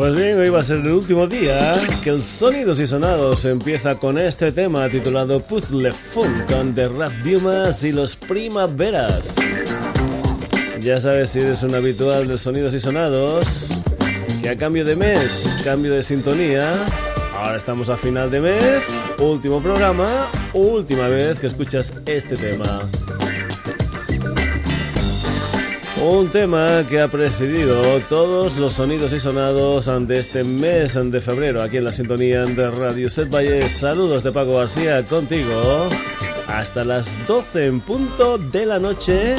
Pues bien, hoy va a ser el último día que el Sonidos y Sonados empieza con este tema titulado Puzzle Funk con The Rap Dumas y los Primaveras. Ya sabes si eres un habitual de Sonidos y Sonados, que a cambio de mes, cambio de sintonía, ahora estamos a final de mes, último programa, última vez que escuchas este tema. Un tema que ha presidido todos los sonidos y sonados ante este mes de febrero aquí en la sintonía de Radio Set Valle. Saludos de Paco García contigo hasta las 12 en punto de la noche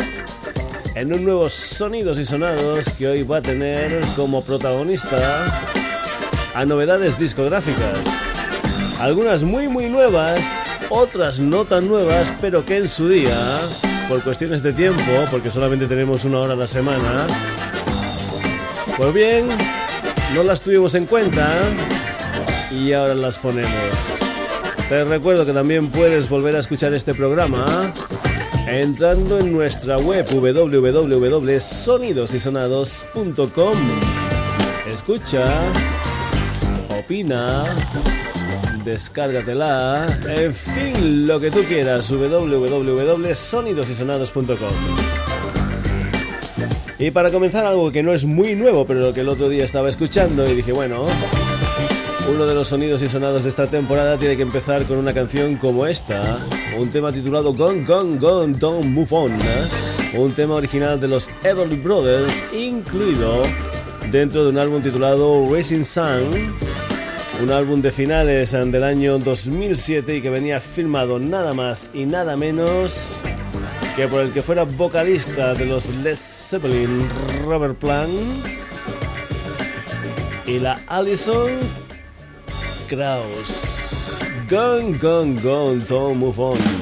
en un nuevo Sonidos y Sonados que hoy va a tener como protagonista a novedades discográficas. Algunas muy muy nuevas, otras no tan nuevas, pero que en su día por cuestiones de tiempo, porque solamente tenemos una hora a la semana, pues bien, no las tuvimos en cuenta y ahora las ponemos. Te recuerdo que también puedes volver a escuchar este programa entrando en nuestra web www.sonidosysonados.com. Escucha, opina descárgatela, en fin, lo que tú quieras, www.sonidosysonados.com. Y para comenzar algo que no es muy nuevo, pero que el otro día estaba escuchando y dije, bueno, uno de los sonidos y sonados de esta temporada tiene que empezar con una canción como esta, un tema titulado Gone, Gone, Gone, Don't Move On, un tema original de los Everly Brothers, incluido dentro de un álbum titulado Racing Sun un álbum de finales del año 2007 y que venía filmado nada más y nada menos que por el que fuera vocalista de los Led Zeppelin, Robert Plant, y la Alison Krauss. Gone, gone, gone, don't move on.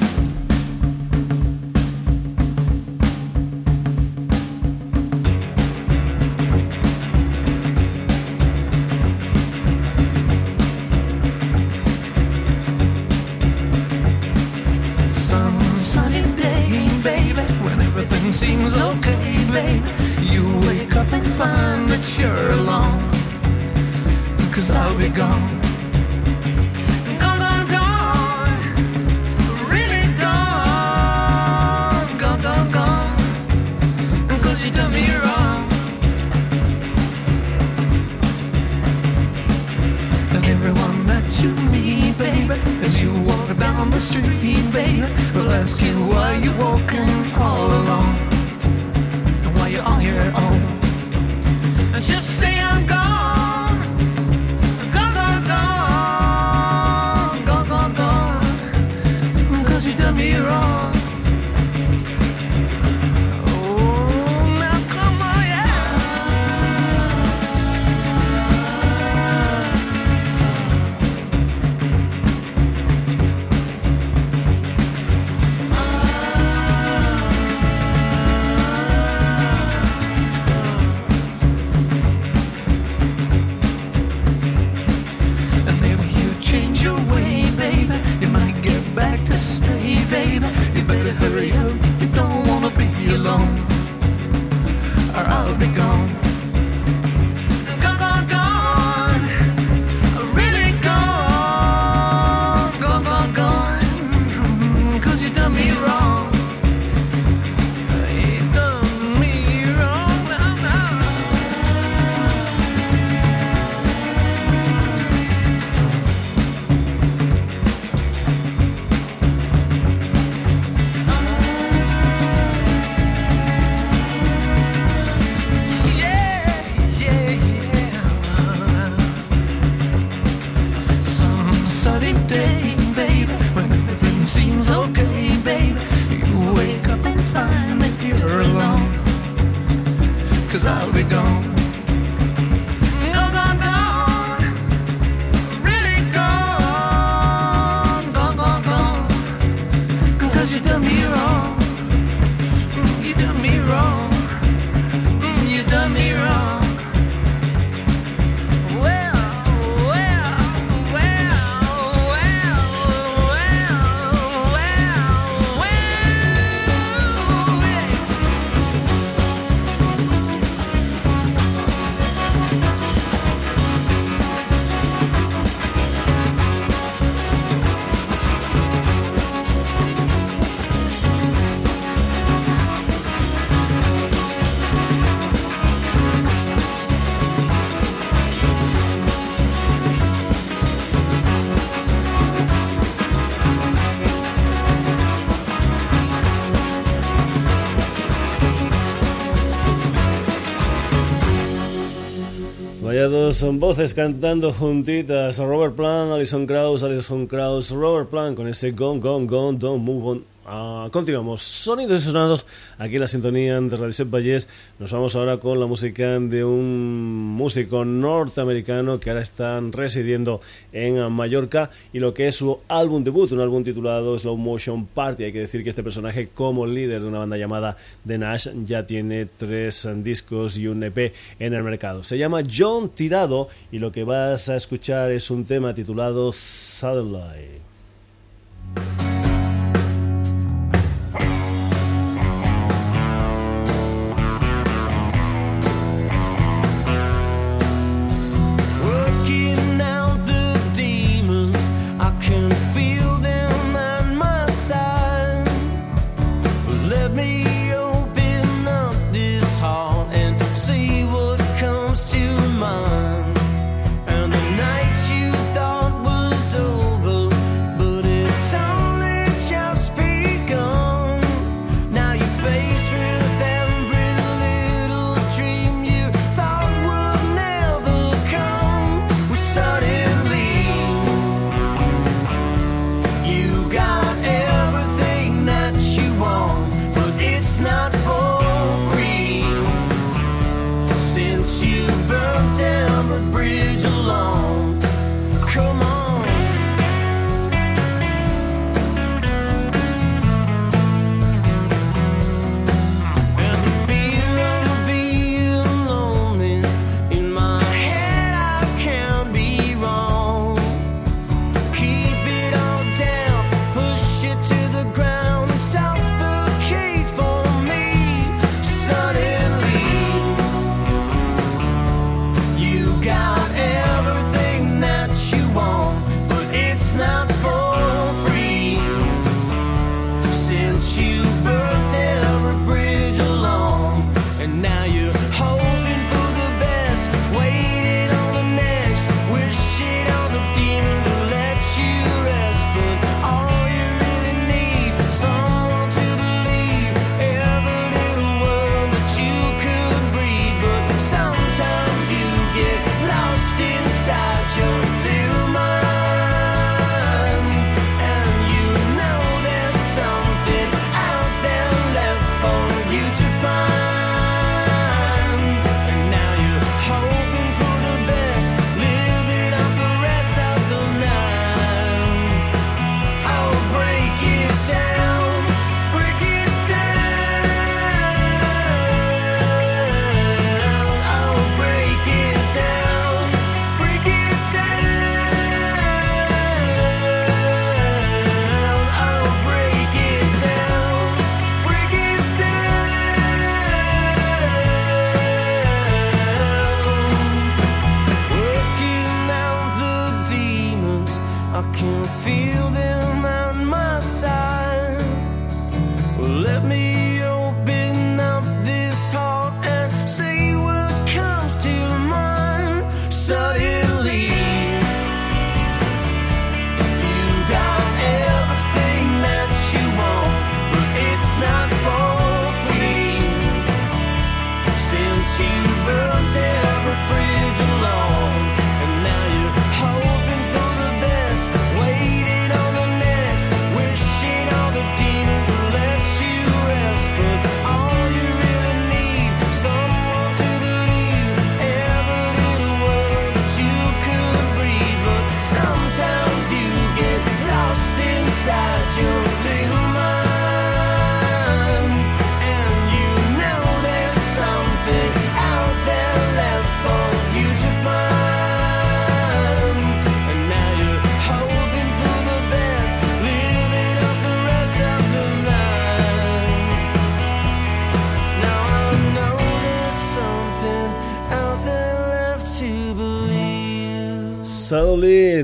Dos voces cantando juntitas. Robert Plant, Alison Krauss, Alison Krauss, Robert Plant con ese Gone, Gone, Gone, Don't Move On. Ah, continuamos. Sonidos y sonados aquí en la sintonía de Radio Set Valles. Nos vamos ahora con la música de un músico norteamericano que ahora está residiendo en Mallorca y lo que es su álbum debut, un álbum titulado Slow Motion Party. Hay que decir que este personaje, como líder de una banda llamada The Nash, ya tiene tres discos y un EP en el mercado. Se llama John Tirado y lo que vas a escuchar es un tema titulado Satellite.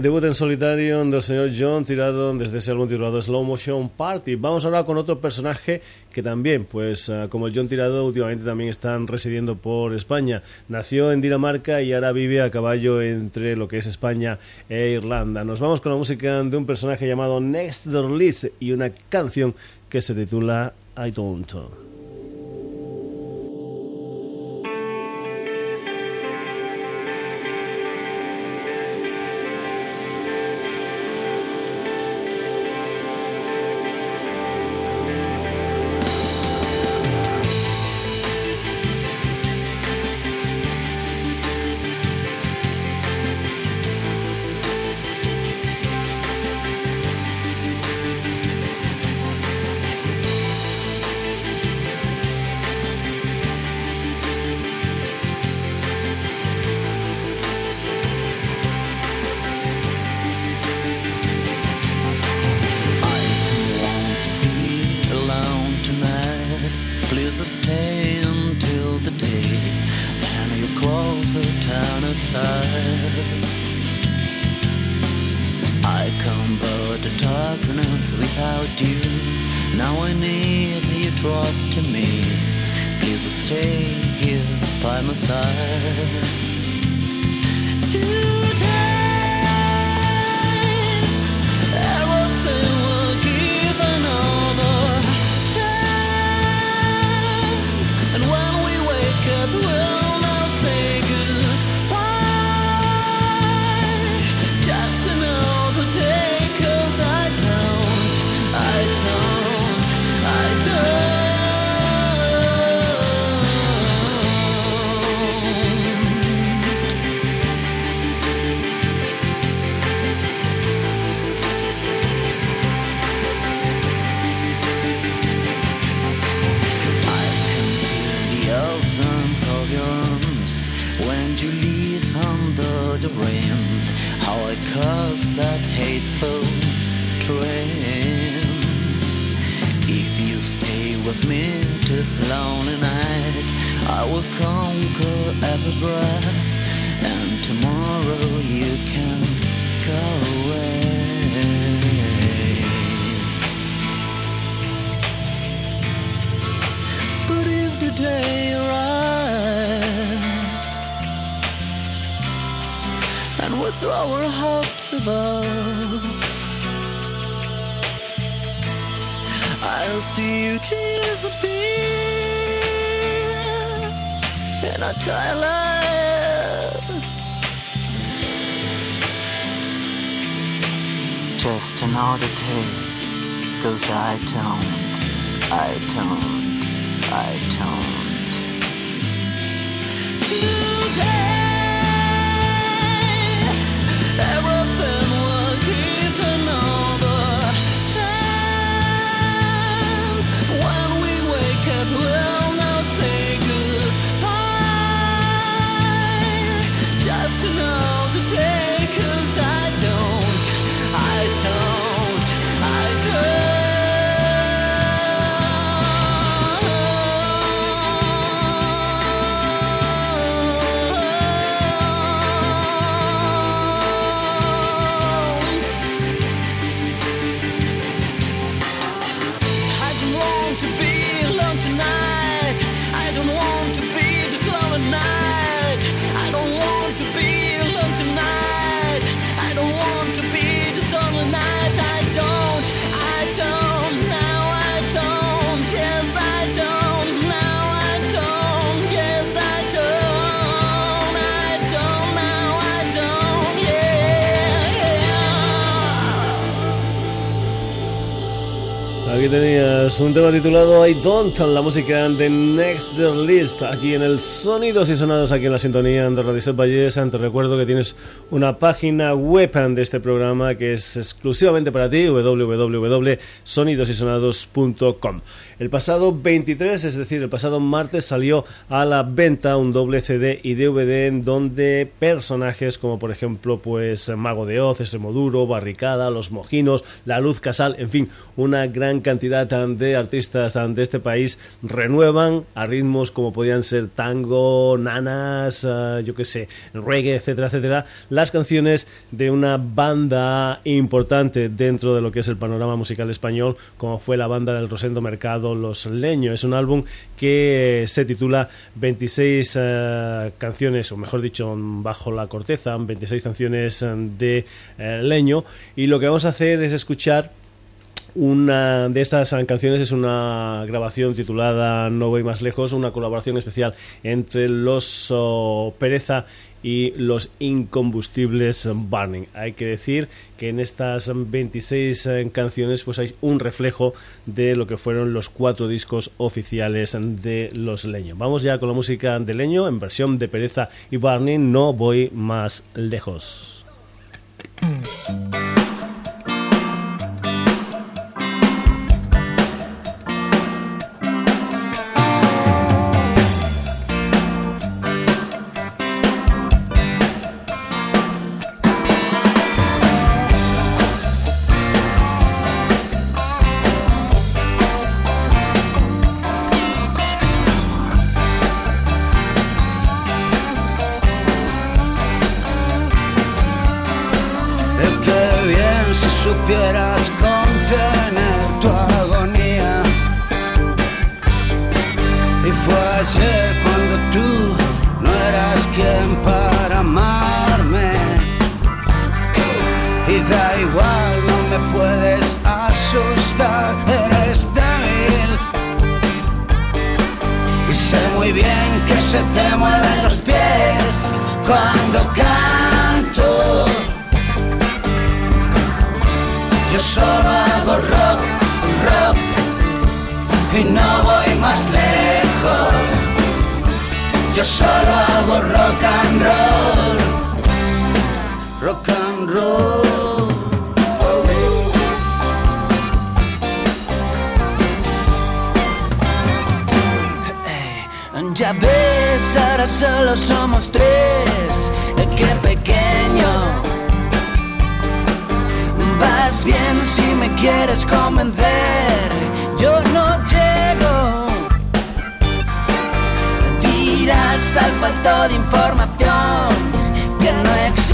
Debut en solitario del señor John tirado desde ese álbum titulado Slow Motion Party. Vamos ahora con otro personaje que también, pues ah, como el John Tirado, últimamente también están residiendo por España. Nació en Dinamarca y ahora vive a caballo entre lo que es España e Irlanda. Nos vamos con la música de un personaje llamado Next Door y una canción que se titula I Don't. town outside. I can't to talk enough without you. Now I need your trust in me. Please stay here by my side. lonely night. I will conquer every breath And tomorrow you can't go away. But if the day arrives And we throw our hopes above I'll see you disappear. Just another day, cause I don't, I don't, I don't. Un tema titulado I Don't, la música de Next List, aquí en el Sonidos y Sonados, aquí en la sintonía de Radio Valles. Te recuerdo que tienes una página web de este programa que es exclusivamente para ti, www.sonidosysonados.com. El pasado 23, es decir, el pasado martes salió a la venta un doble CD y DVD en donde personajes como por ejemplo pues Mago de Oz, Extremoduro, Barricada, Los Mojinos, La Luz Casal, en fin, una gran cantidad de artistas de este país renuevan a ritmos como podían ser tango, nanas, eh, yo qué sé, reggae, etcétera, etcétera, las canciones de una banda importante dentro de lo que es el panorama musical español, como fue la banda del Rosendo Mercado los Leños. Es un álbum que se titula 26 eh, canciones, o mejor dicho, bajo la corteza, 26 canciones de eh, Leño. Y lo que vamos a hacer es escuchar una de estas canciones es una grabación titulada No voy más lejos, una colaboración especial entre los oh, Pereza y los incombustibles Burning. Hay que decir que en estas 26 eh, canciones pues hay un reflejo de lo que fueron los cuatro discos oficiales de Los Leño. Vamos ya con la música de Leño en versión de Pereza y Burning, no voy más lejos. Ahora solo somos tres, qué pequeño. Vas bien si me quieres convencer, yo no llego. Dirás al falto de información que no existo.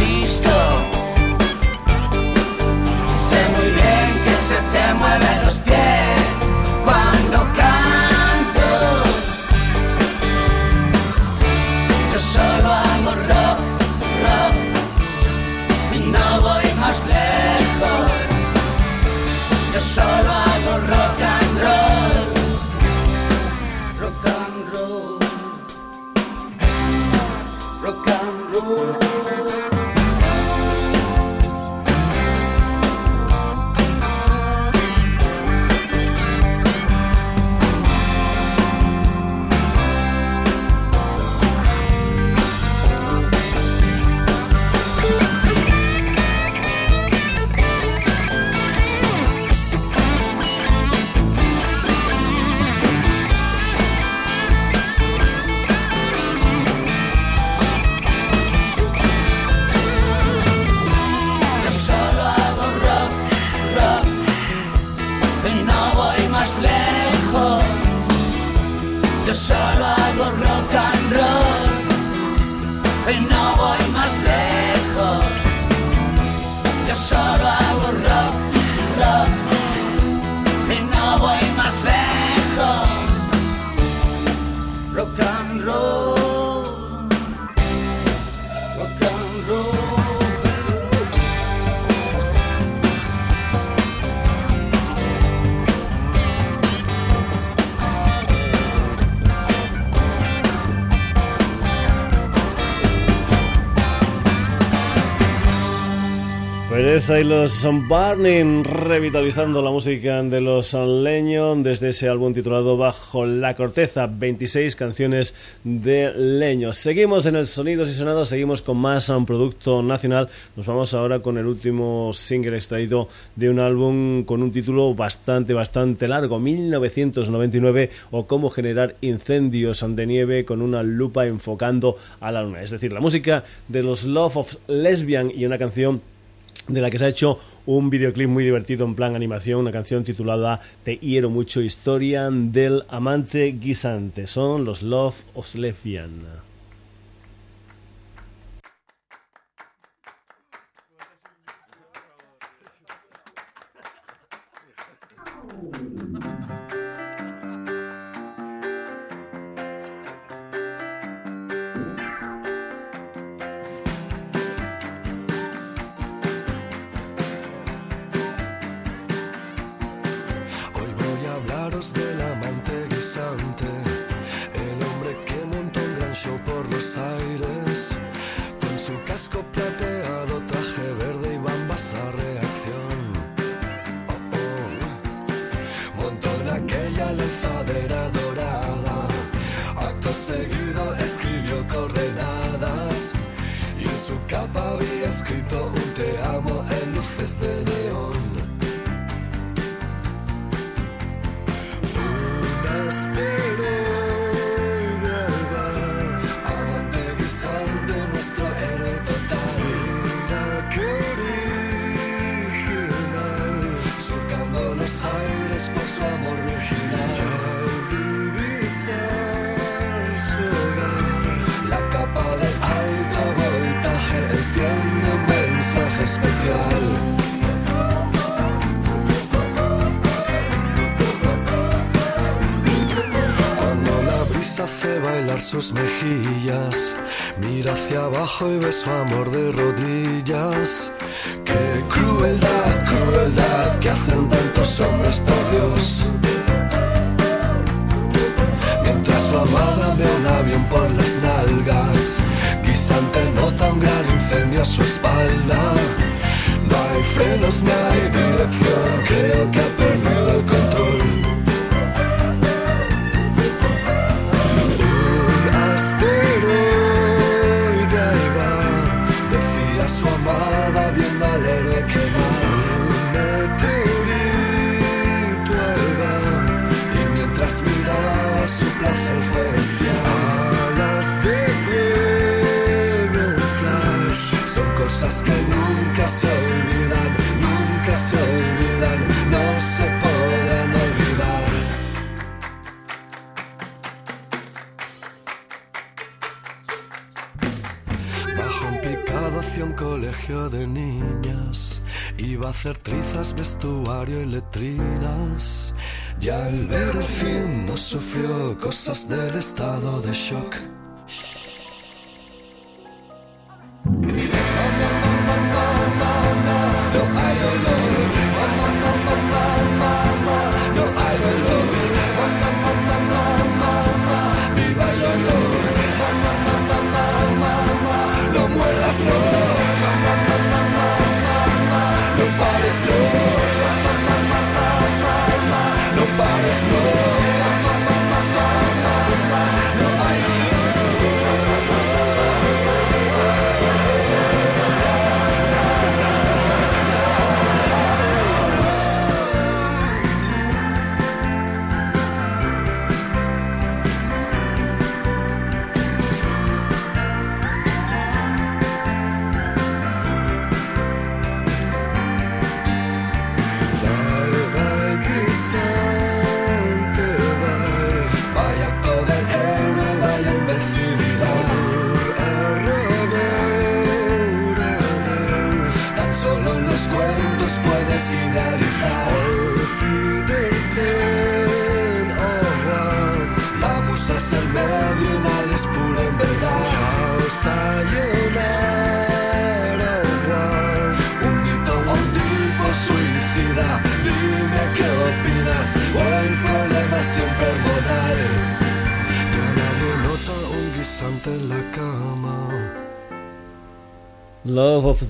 Pereza y los Burning revitalizando la música de los Leño desde ese álbum titulado Bajo la Corteza, 26 canciones de Leño. Seguimos en el Sonidos y Sonados, seguimos con más a un producto nacional. Nos vamos ahora con el último single extraído de un álbum con un título bastante, bastante largo, 1999 o Cómo generar incendios de nieve con una lupa enfocando a la luna. Es decir, la música de los Love of Lesbian y una canción de la que se ha hecho un videoclip muy divertido en plan animación, una canción titulada Te quiero mucho, historia del amante guisante. Son los Love of Lesbian. Un te amo en luces de sus mejillas. Mira hacia abajo y ve su amor de rodillas. Qué crueldad, crueldad que hacen tantos hombres por Dios. Mientras su amada ve un avión por las nalgas, Guisante nota un gran incendio a su espalda. No hay frenos, no hay dirección, creo que ha perdido el control. Iba a hacer trizas, vestuario y letrinas. Ya al ver el fin no sufrió cosas del estado de shock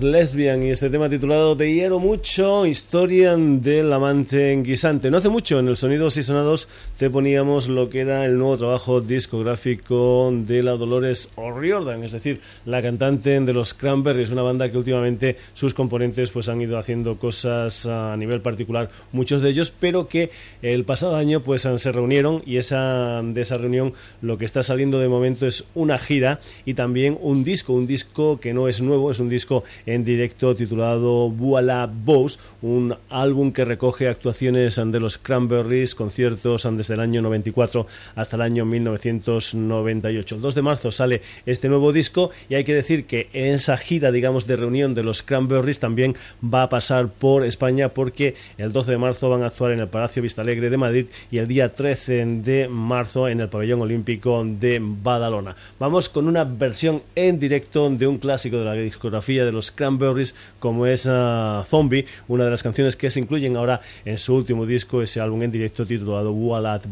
Lesbian y este tema titulado Te quiero mucho, historia del amante guisante. No hace mucho en el Sonidos y Sonados te poníamos lo que era el nuevo trabajo discográfico de la Dolores O'Riordan, es decir, la cantante de los Cranberries, una banda que últimamente sus componentes pues han ido haciendo cosas a nivel particular, muchos de ellos, pero que el pasado año pues se reunieron y esa de esa reunión lo que está saliendo de momento es una gira y también un disco, un disco que no es nuevo, es un disco en directo titulado Voila Bows, un álbum que recoge actuaciones de los Cranberries, conciertos desde el año 94 hasta el año 1998. El 2 de marzo sale este nuevo disco y hay que decir que en esa gira, digamos, de reunión de los Cranberries también va a pasar por España porque el 12 de marzo van a actuar en el Palacio Vistalegre de Madrid y el día 13 de marzo en el Pabellón Olímpico de Badalona. Vamos con una versión en directo de un clásico de la discografía de los Cranberries como es uh, Zombie, una de las canciones que se incluyen ahora en su último disco, ese álbum en directo titulado Wall at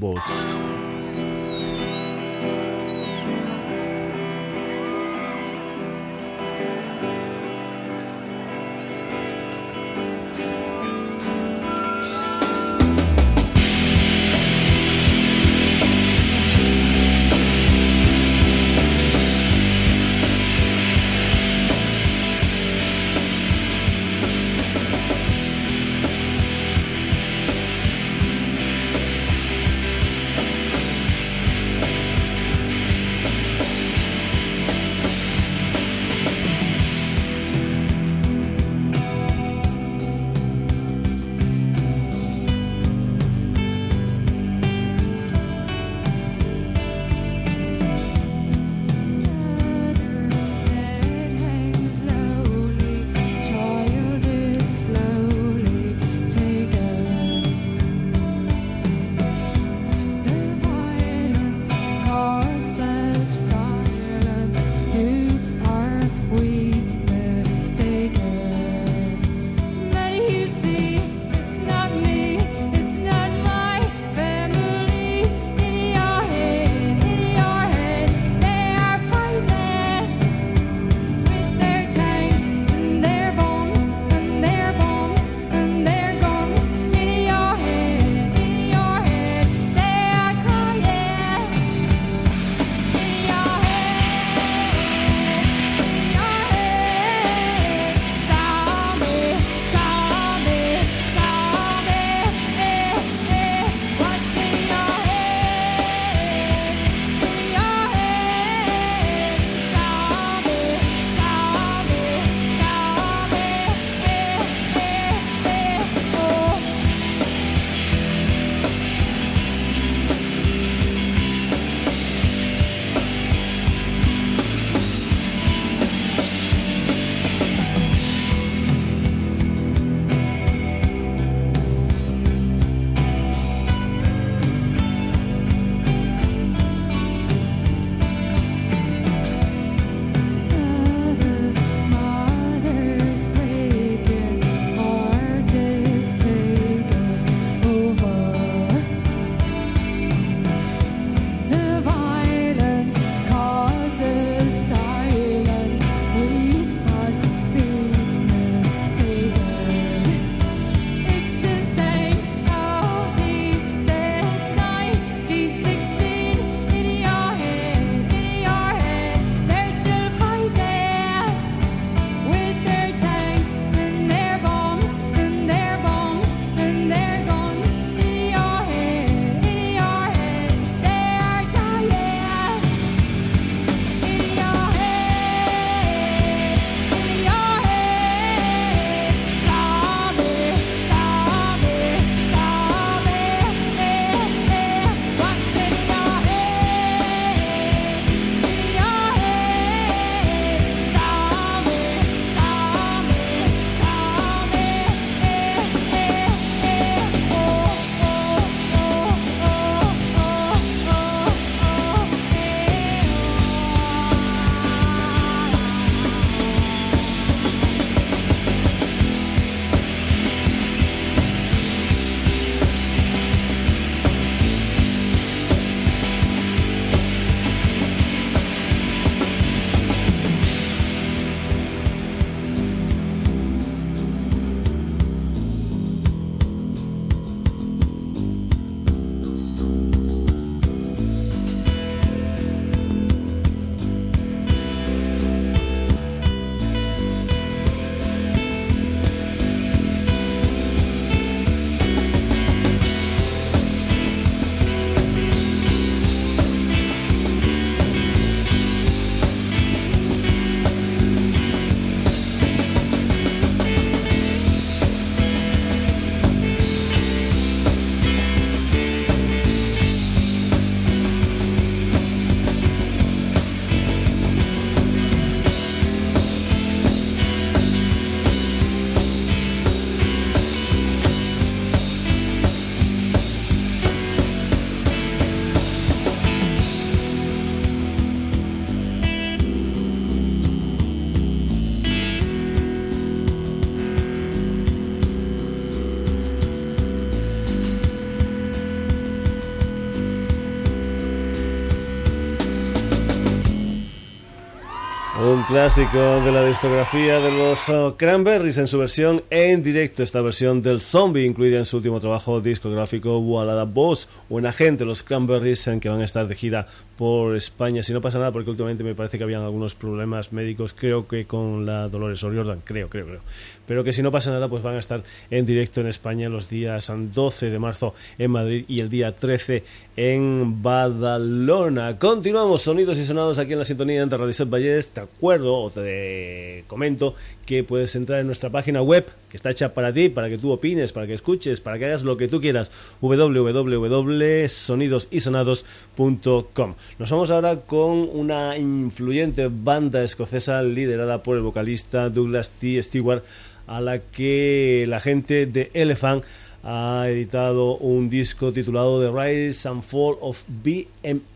clásico de la discografía de los uh, Cranberries en su versión en directo, esta versión del Zombie incluida en su último trabajo discográfico Walada Boss, un agente, los Cranberries en que van a estar de gira por España, si no pasa nada, porque últimamente me parece que habían algunos problemas médicos, creo que con la Dolores O'Riordan, creo, creo, creo, pero que si no pasa nada, pues van a estar en directo en España los días 12 de marzo en Madrid y el día 13 en Badalona. Continuamos, sonidos y sonados aquí en la sintonía de Radio Set Ballest acuerdo o te comento que puedes entrar en nuestra página web que está hecha para ti, para que tú opines, para que escuches, para que hagas lo que tú quieras, www.sonidosysonados.com. Nos vamos ahora con una influyente banda escocesa liderada por el vocalista Douglas T. Stewart, a la que la gente de Elephant ha editado un disco titulado The Rise and Fall of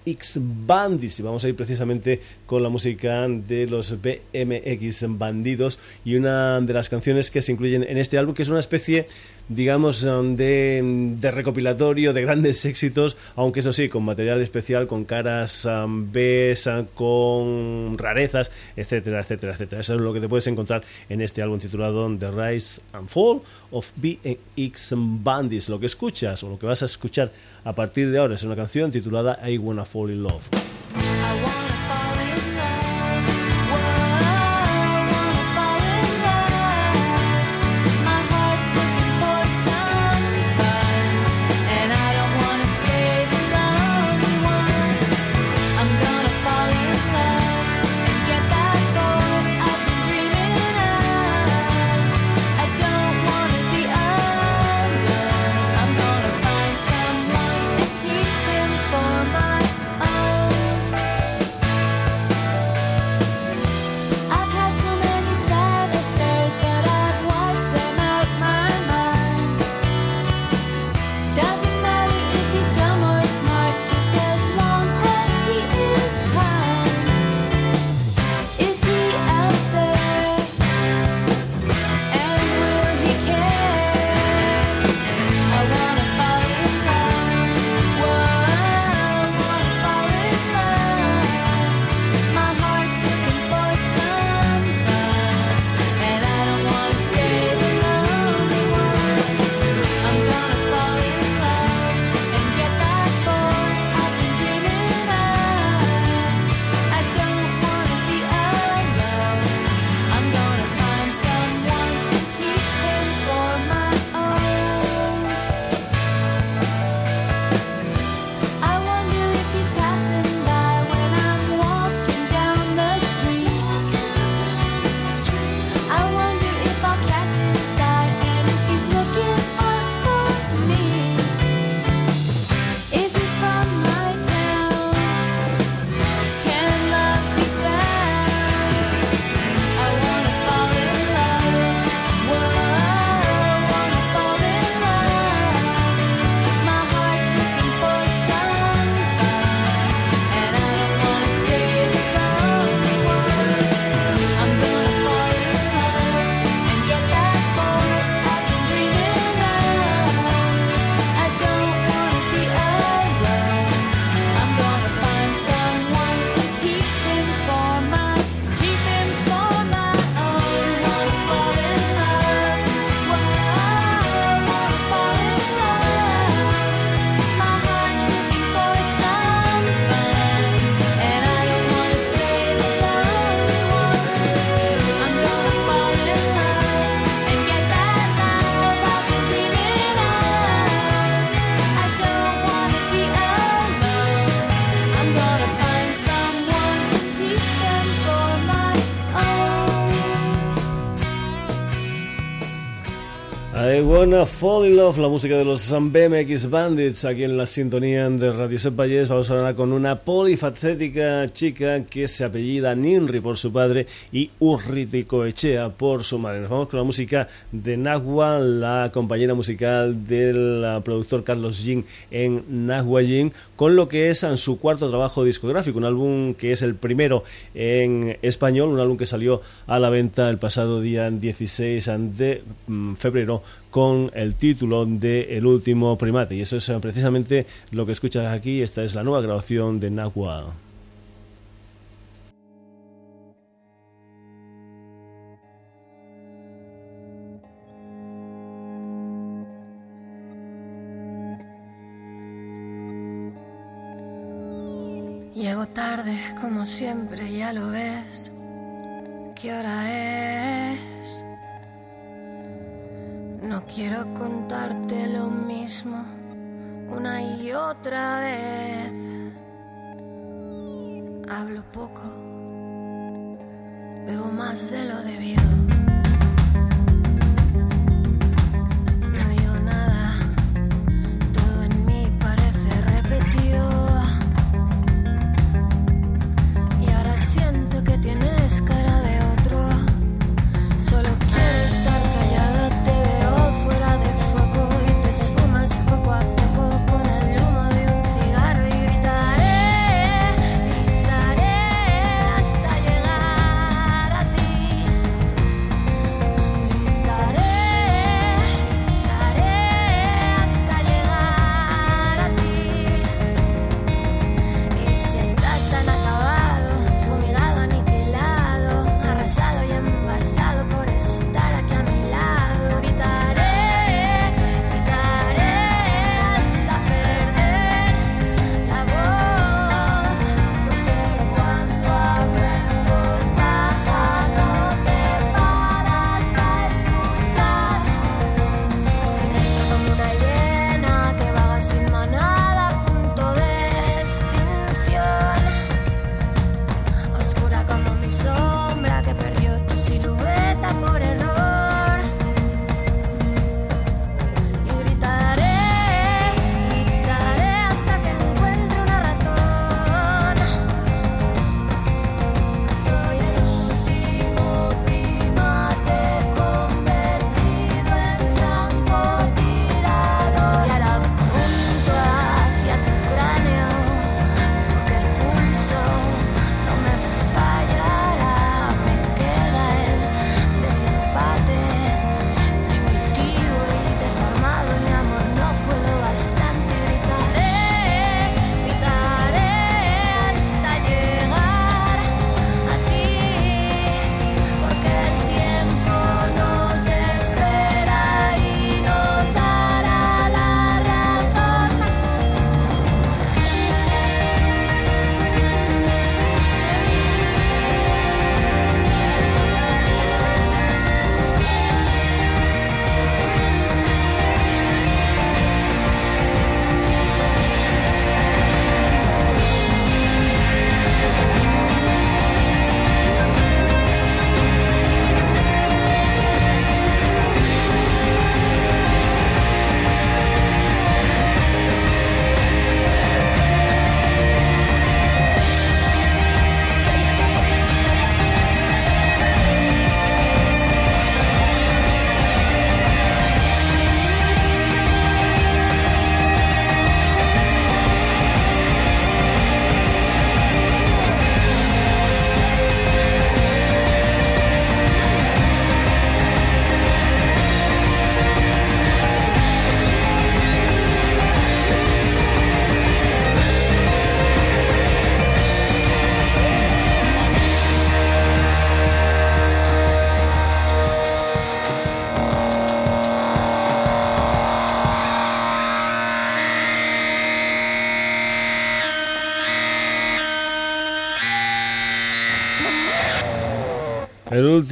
BMX Bandits y vamos a ir precisamente con la música de los BMX Bandidos y una de las canciones que se incluyen en este álbum que es una especie digamos, de, de, recopilatorio de grandes éxitos, aunque eso sí, con material especial, con caras um, B, uh, con rarezas, etcétera, etcétera, etcétera. Eso es lo que te puedes encontrar en este álbum titulado The Rise and Fall of BX Bandits. Lo que escuchas o lo que vas a escuchar a partir de ahora es una canción titulada I Wanna Fall in Love. La música de los BMX Bandits, aquí en la sintonía de Radio Set Valles. Vamos a hablar con una polifacética chica que se apellida Ninri por su padre y Urriticoechea por su madre. Nos vamos con la música de Nagua, la compañera musical del productor Carlos Jin en Nagua Jin, con lo que es en su cuarto trabajo discográfico, un álbum que es el primero en español, un álbum que salió a la venta el pasado día 16 de mm, febrero con el título título de El último primate. Y eso es eh, precisamente lo que escuchas aquí. Esta es la nueva grabación de Nahua. Llego tarde, como siempre, ya lo ves. ¿Qué hora es? No quiero contarte lo mismo una y otra vez. Hablo poco, bebo más de lo debido.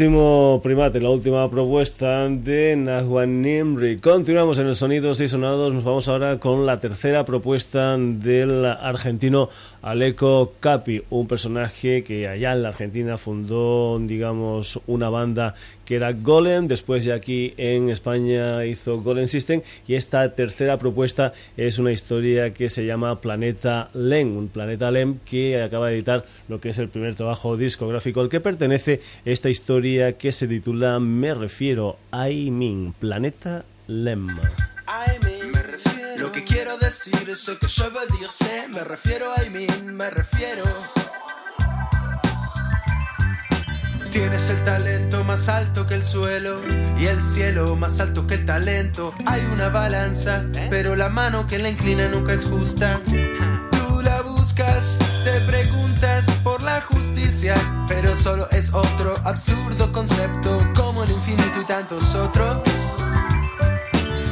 Último primate, la última propuesta de Nahwan Nimri. Continuamos en el Sonidos y Sonados. Nos vamos ahora con la tercera propuesta del argentino Aleco Capi, un personaje que allá en la Argentina fundó, digamos, una banda que era Golem. Después ya aquí en España hizo Golem System. Y esta tercera propuesta es una historia que se llama Planeta Lem. Un Planeta Lem que acaba de editar lo que es el primer trabajo discográfico al que pertenece esta historia que se titula Me refiero a Min, Planeta Lem. Lo que quiero decir, es que yo veux dire, me refiero a me refiero. Tienes el talento más alto que el suelo y el cielo más alto que el talento. Hay una balanza, ¿Eh? pero la mano que la inclina nunca es justa. Tú la buscas, te preguntas por la justicia, pero solo es otro absurdo concepto como el infinito y tantos otros.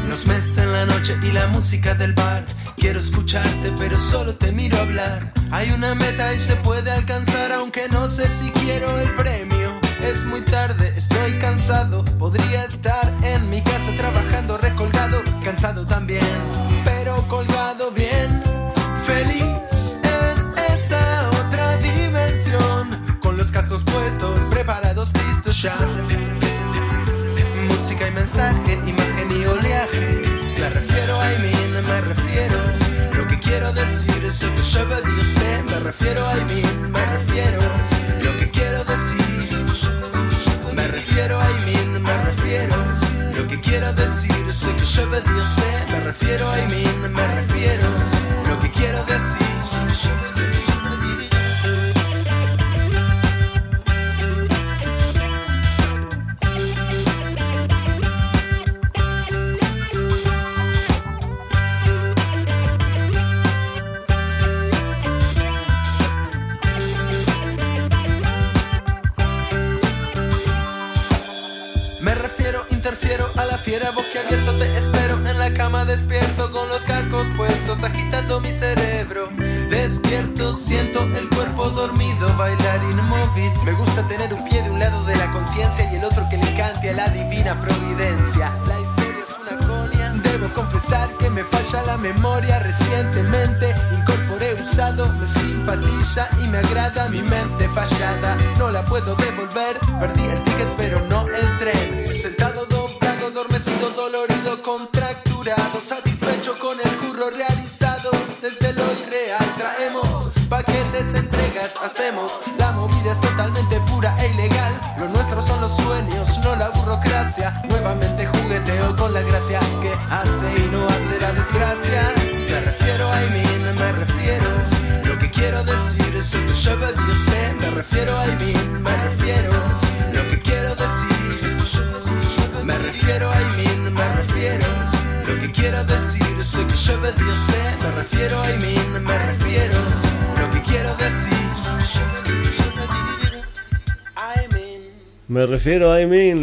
Los meses en la noche y la música del bar. Quiero escucharte, pero solo te miro hablar. Hay una meta y se puede alcanzar, aunque no sé si quiero el premio es muy tarde, estoy cansado. Podría estar en mi casa trabajando, recolgado, cansado también, pero colgado bien, feliz en esa otra dimensión. Con los cascos puestos, preparados, listos ya. Música y mensaje, imagen y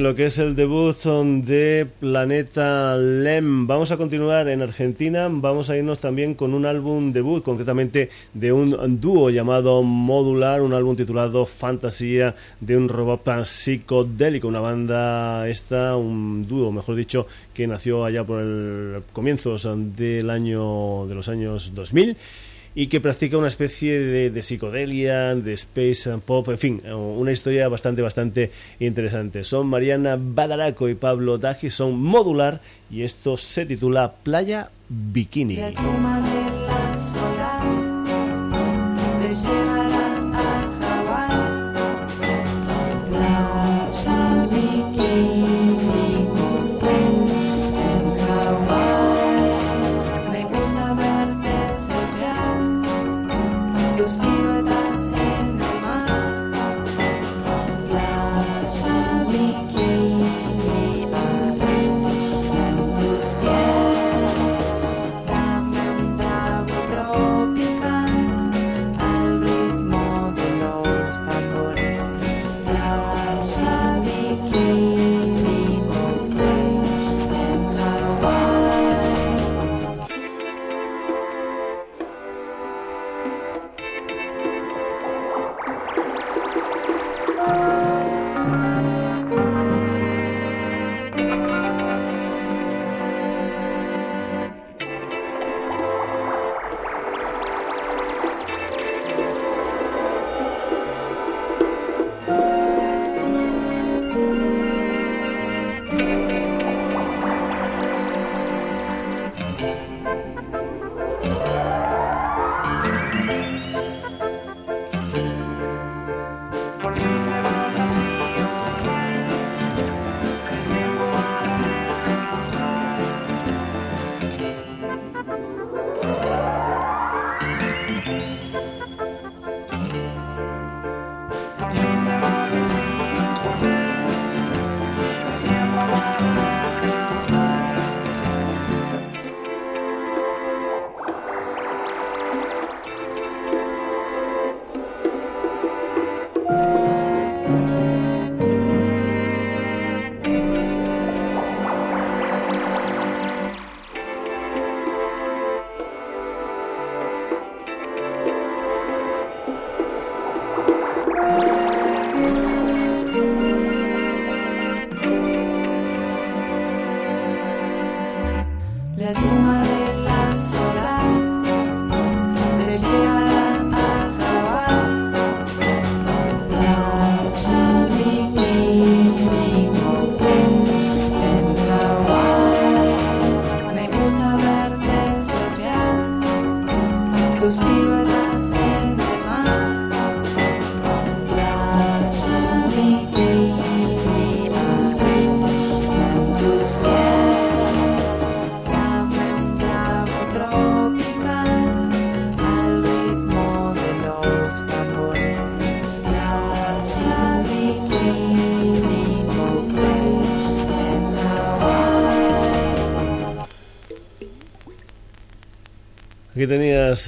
lo que es el debut de Planeta Lem. Vamos a continuar en Argentina, vamos a irnos también con un álbum debut, concretamente de un dúo llamado Modular, un álbum titulado Fantasía de un robot psicodélico, una banda esta, un dúo, mejor dicho, que nació allá por el comienzos del año de los años 2000 y que practica una especie de, de, psicodelia, de space and pop, en fin, eh, una historia bastante, bastante interesante. Son Mariana Badaraco y Pablo Daji, son modular y esto se titula Playa Bikini.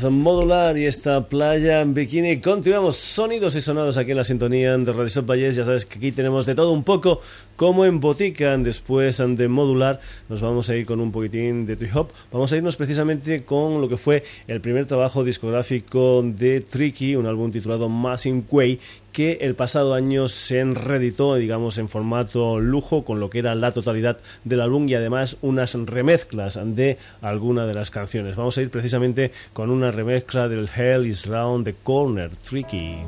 Modular y esta playa en bikini. Continuamos sonidos y sonados aquí en la sintonía de Radio Valles. Ya sabes que aquí tenemos de todo un poco como en. Después de modular nos vamos a ir con un poquitín de trip hop. Vamos a irnos precisamente con lo que fue el primer trabajo discográfico de Tricky, un álbum titulado Massing Quay que el pasado año se reeditó, digamos, en formato lujo, con lo que era la totalidad del álbum y además unas remezclas de alguna de las canciones. Vamos a ir precisamente con una remezcla del Hell is Round the Corner, Tricky.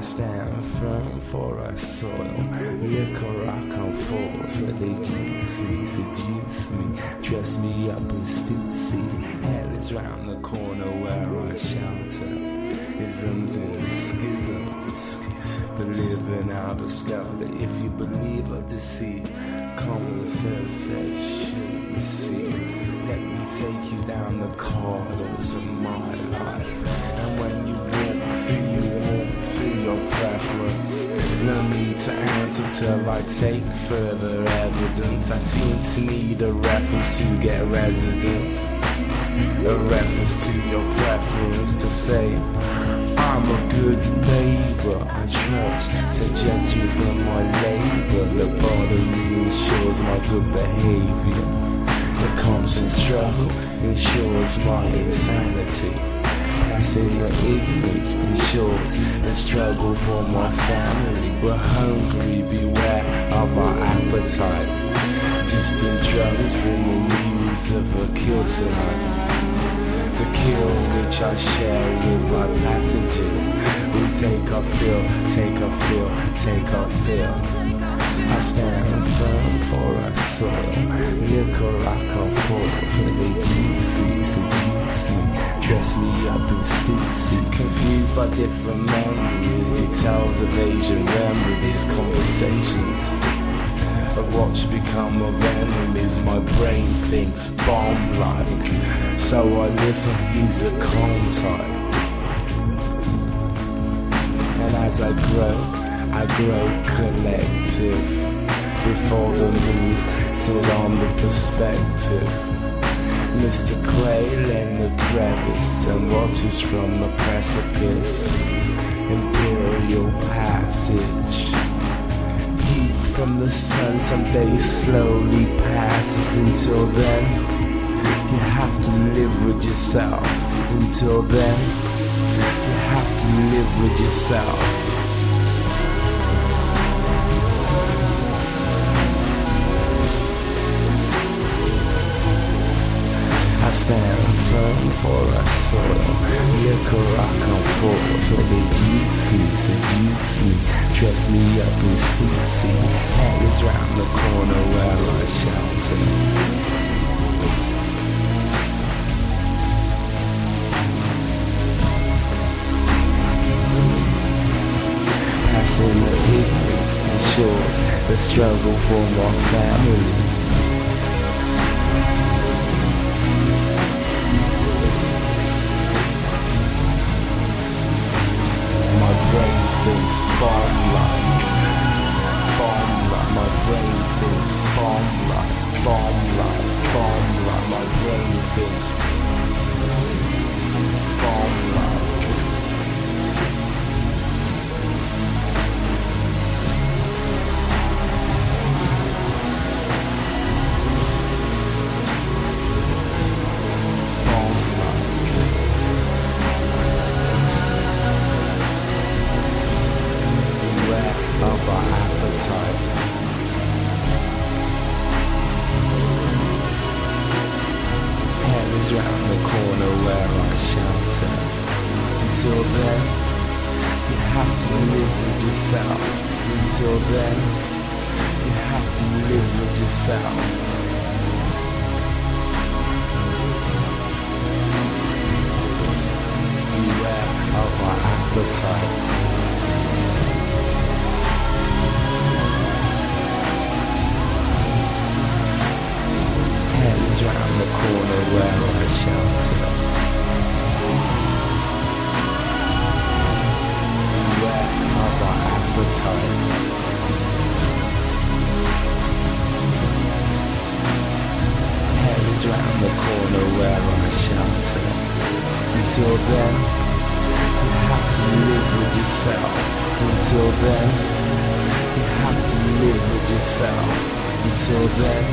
I stand firm for our soil. On falls, let they juice me, seduce me, dress me up in stitsy. Hell is round the corner where I shelter. Isms and schisms, the living out of skelter. If you believe or deceive, common sense says should receive. Let me take you down the corridors of my life. And when you walk to you to your preference. No need to answer till I take further evidence. I seem to need a reference to get residence. A reference to your preference to say I'm a good neighbor. I trust to judge you from my labor. The part of me ensures my good behavior. The constant struggle ensures my insanity. Passing the ignorance and shorts and struggle for my family. We're hungry, beware of our appetite. Distant drums bring the news of a kill tonight. The kill which I share with my passengers. We take our fill, take our fill, take our fill. I stand firm for our soil. Falls, and they juicy, seduce me. In stitsy. Confused by different memories, details of Asian remedies, conversations of what should become of enemies. My brain thinks bomb like, so I listen. He's a calm type. And as I grow, I grow collective before the move, sit on the perspective. Mr. Quail in the crevice and watches from the precipice. Imperial passage. Heat from the sun someday slowly passes until then. You have to live with yourself. Until then, you have to live with yourself. Stand firm for our soil. Rock on falls, let me juicy, seduce me, dress me up in steezy. Is round the corner where I shelter. Passing the ignorance ensures the struggle for my family. Thinks bomb like, bomb like. My brain thinks bomb like, bomb like, bomb like. My brain thinks Until then, you have to live with yourself. Until then, you have to live with yourself. Beware of my appetite. Hands round the corner where I shelter. Where of our appetite. Hell is round the corner where I shelter. Until then, you have to live with yourself. Until then, you have to live with yourself. Until then,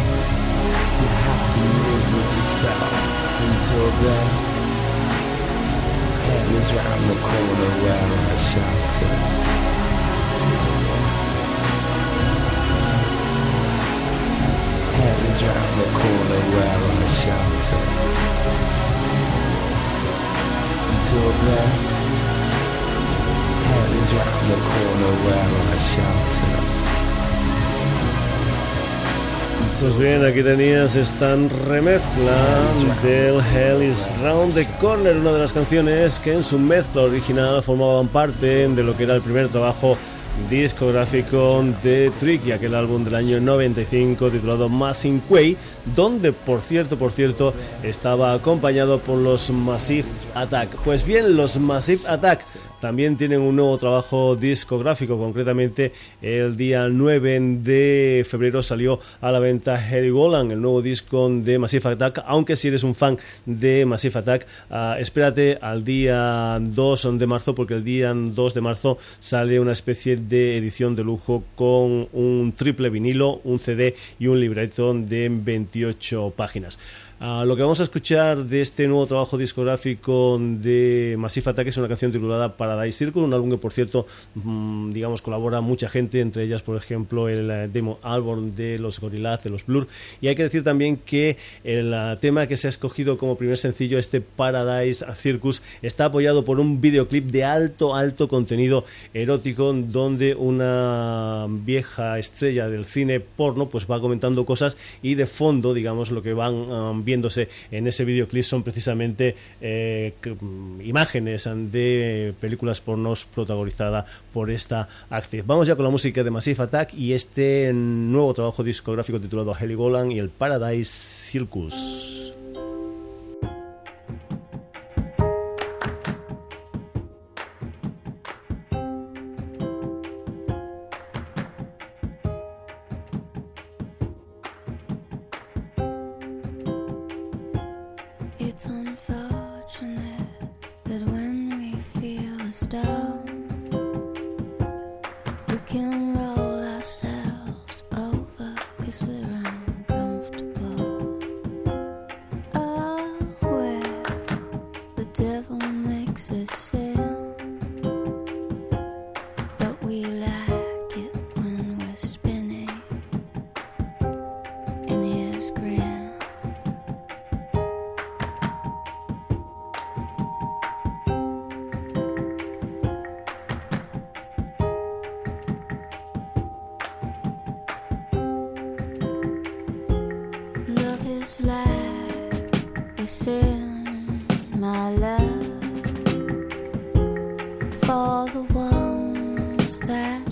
you have to live with yourself until then. Hell is round the corner where I shelter. Hell is round the corner where I shelter. Until then, hell is round the corner where I shelter. Pues bien, aquí tenías esta remezcla del Hell is Round the Corner, una de las canciones que en su mezcla original formaban parte de lo que era el primer trabajo discográfico de Tricky, aquel álbum del año 95 titulado Massive Way, donde por cierto, por cierto, estaba acompañado por los Massive Attack. Pues bien, los Massive Attack también tienen un nuevo trabajo discográfico, concretamente el día 9 de febrero salió a la venta Harry Golan, el nuevo disco de Massive Attack, aunque si eres un fan de Massive Attack, ah, espérate al día 2 de marzo, porque el día 2 de marzo sale una especie de edición de lujo con un triple vinilo, un CD y un libreto de 28 páginas. Ah, lo que vamos a escuchar de este nuevo trabajo discográfico de Massive Attack es una canción titulada Paradise Circle, un álbum que por cierto, mm, digamos, colabora mucha gente, entre ellas, por ejemplo, el eh, demo álbum de los Gorillaz, de los Blur. Y hay que decir también que el eh, tema que se ha escogido como primer sencillo, este Paradise Circus, está apoyado por un videoclip de alto, alto contenido erótico, donde una vieja estrella del cine porno pues va comentando cosas y de fondo, digamos, lo que van um, viéndose en ese videoclip son precisamente eh, mm, imágenes de películas pornos protagonizadas por esta actriz. Vamos ya con la música de Massive Attack y este nuevo trabajo discográfico titulado Heligoland y el Paradise Circus. that.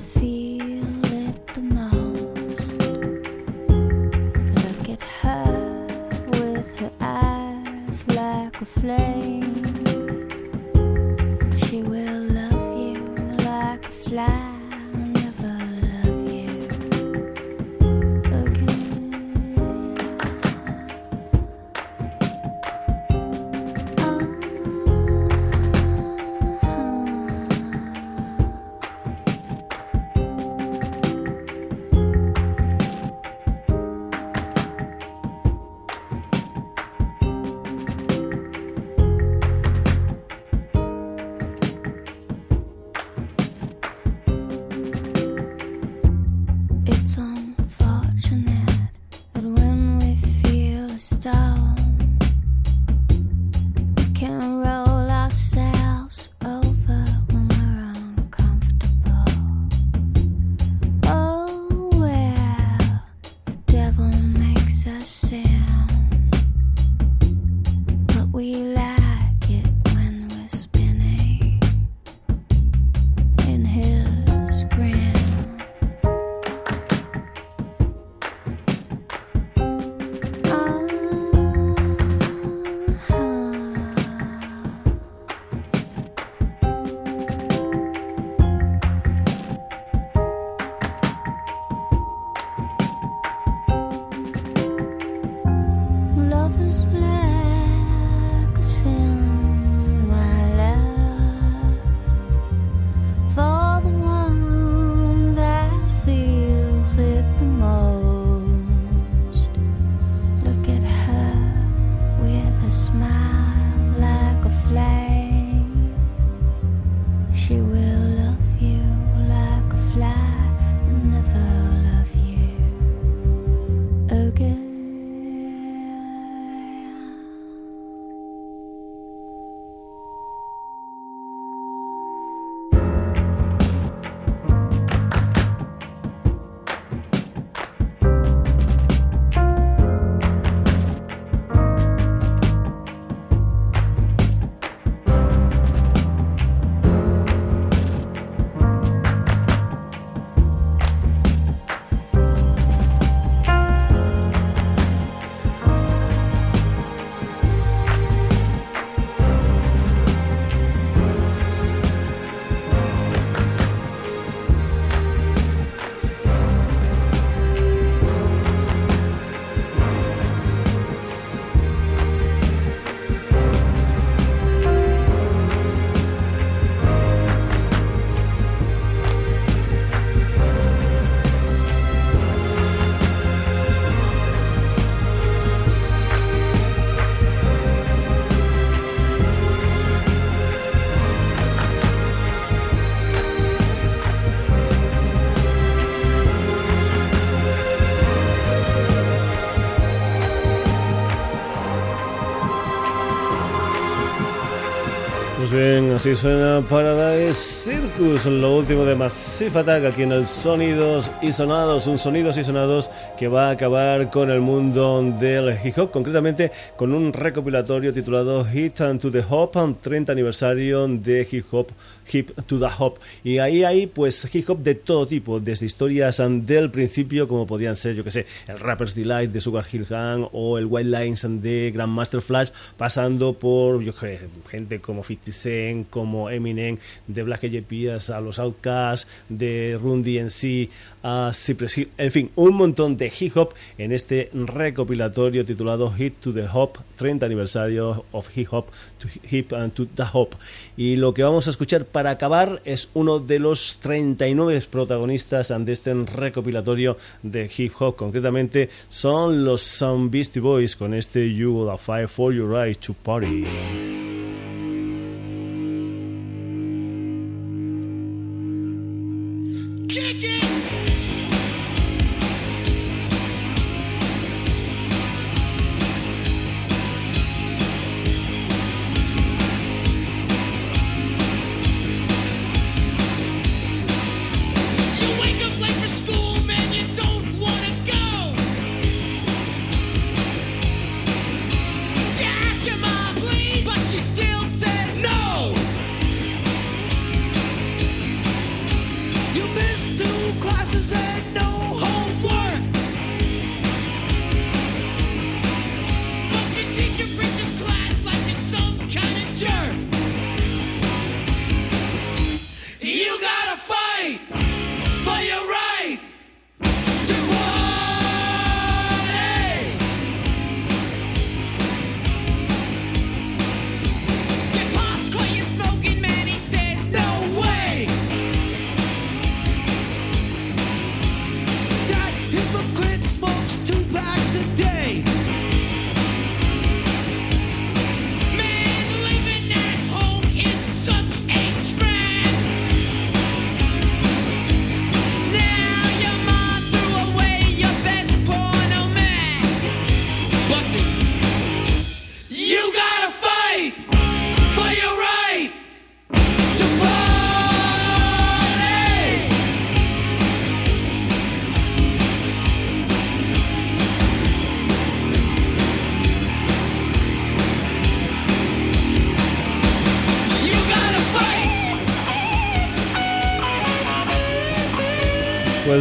Así suena Paradise Circus, lo último de Massive Attack aquí en el Sonidos y Sonados, un Sonidos y Sonados que va a acabar con el mundo del hip hop, concretamente con un recopilatorio titulado Hit and to the Hop, 30 aniversario de hip hop, Hip to the Hop. Y ahí hay pues hip hop de todo tipo, desde historias del principio, como podían ser, yo que sé, el Rapper's Delight de Sugar Hill Gang o el White Lines de Grandmaster Flash, pasando por, yo que gente como 50 Cent, como Eminem, de Black Eyed A los Outcasts, de Run DMC a Cypress Hill, en fin, un montón de hip hop en este recopilatorio titulado Hit to the Hop, 30 aniversario of hip hop to hip and to the hop. Y lo que vamos a escuchar para acabar es uno de los 39 protagonistas de este recopilatorio de hip hop, concretamente son los Some Beastie Boys con este You Will Fight for Your Right to Party.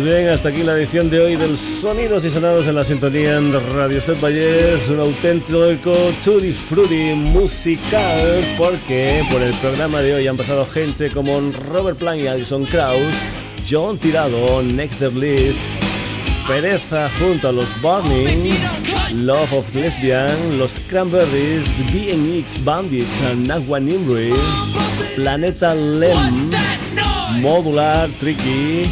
Bien, hasta aquí la edición de hoy del Sonidos y Sonados en la sintonía de Radio Set Valles, un auténtico tutti frutti musical, porque por el programa de hoy han pasado gente como Robert Plant y Alison Krauss, John Tirado, Next the Bliss, Pereza junto a los Burning, Love of Lesbian, Los Cranberries, BNX Bandits, Nagua Nimri, Planeta Lem, Modular Tricky,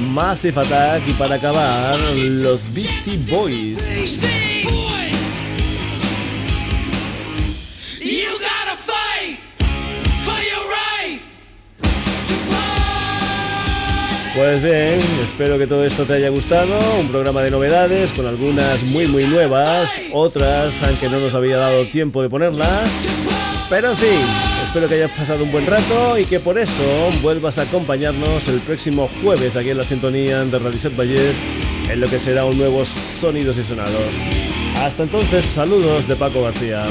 Massive Attack y para acabar, los Beastie Boys. Pues bien, espero que todo esto te haya gustado. Un programa de novedades con algunas muy muy nuevas, otras aunque no nos había dado tiempo de ponerlas. Pero en fin, espero que hayas pasado un buen rato y que por eso vuelvas a acompañarnos el próximo jueves aquí en la sintonía de Radio Set Valles en lo que será un nuevo Sonidos y Sonados. Hasta entonces, saludos de Paco García.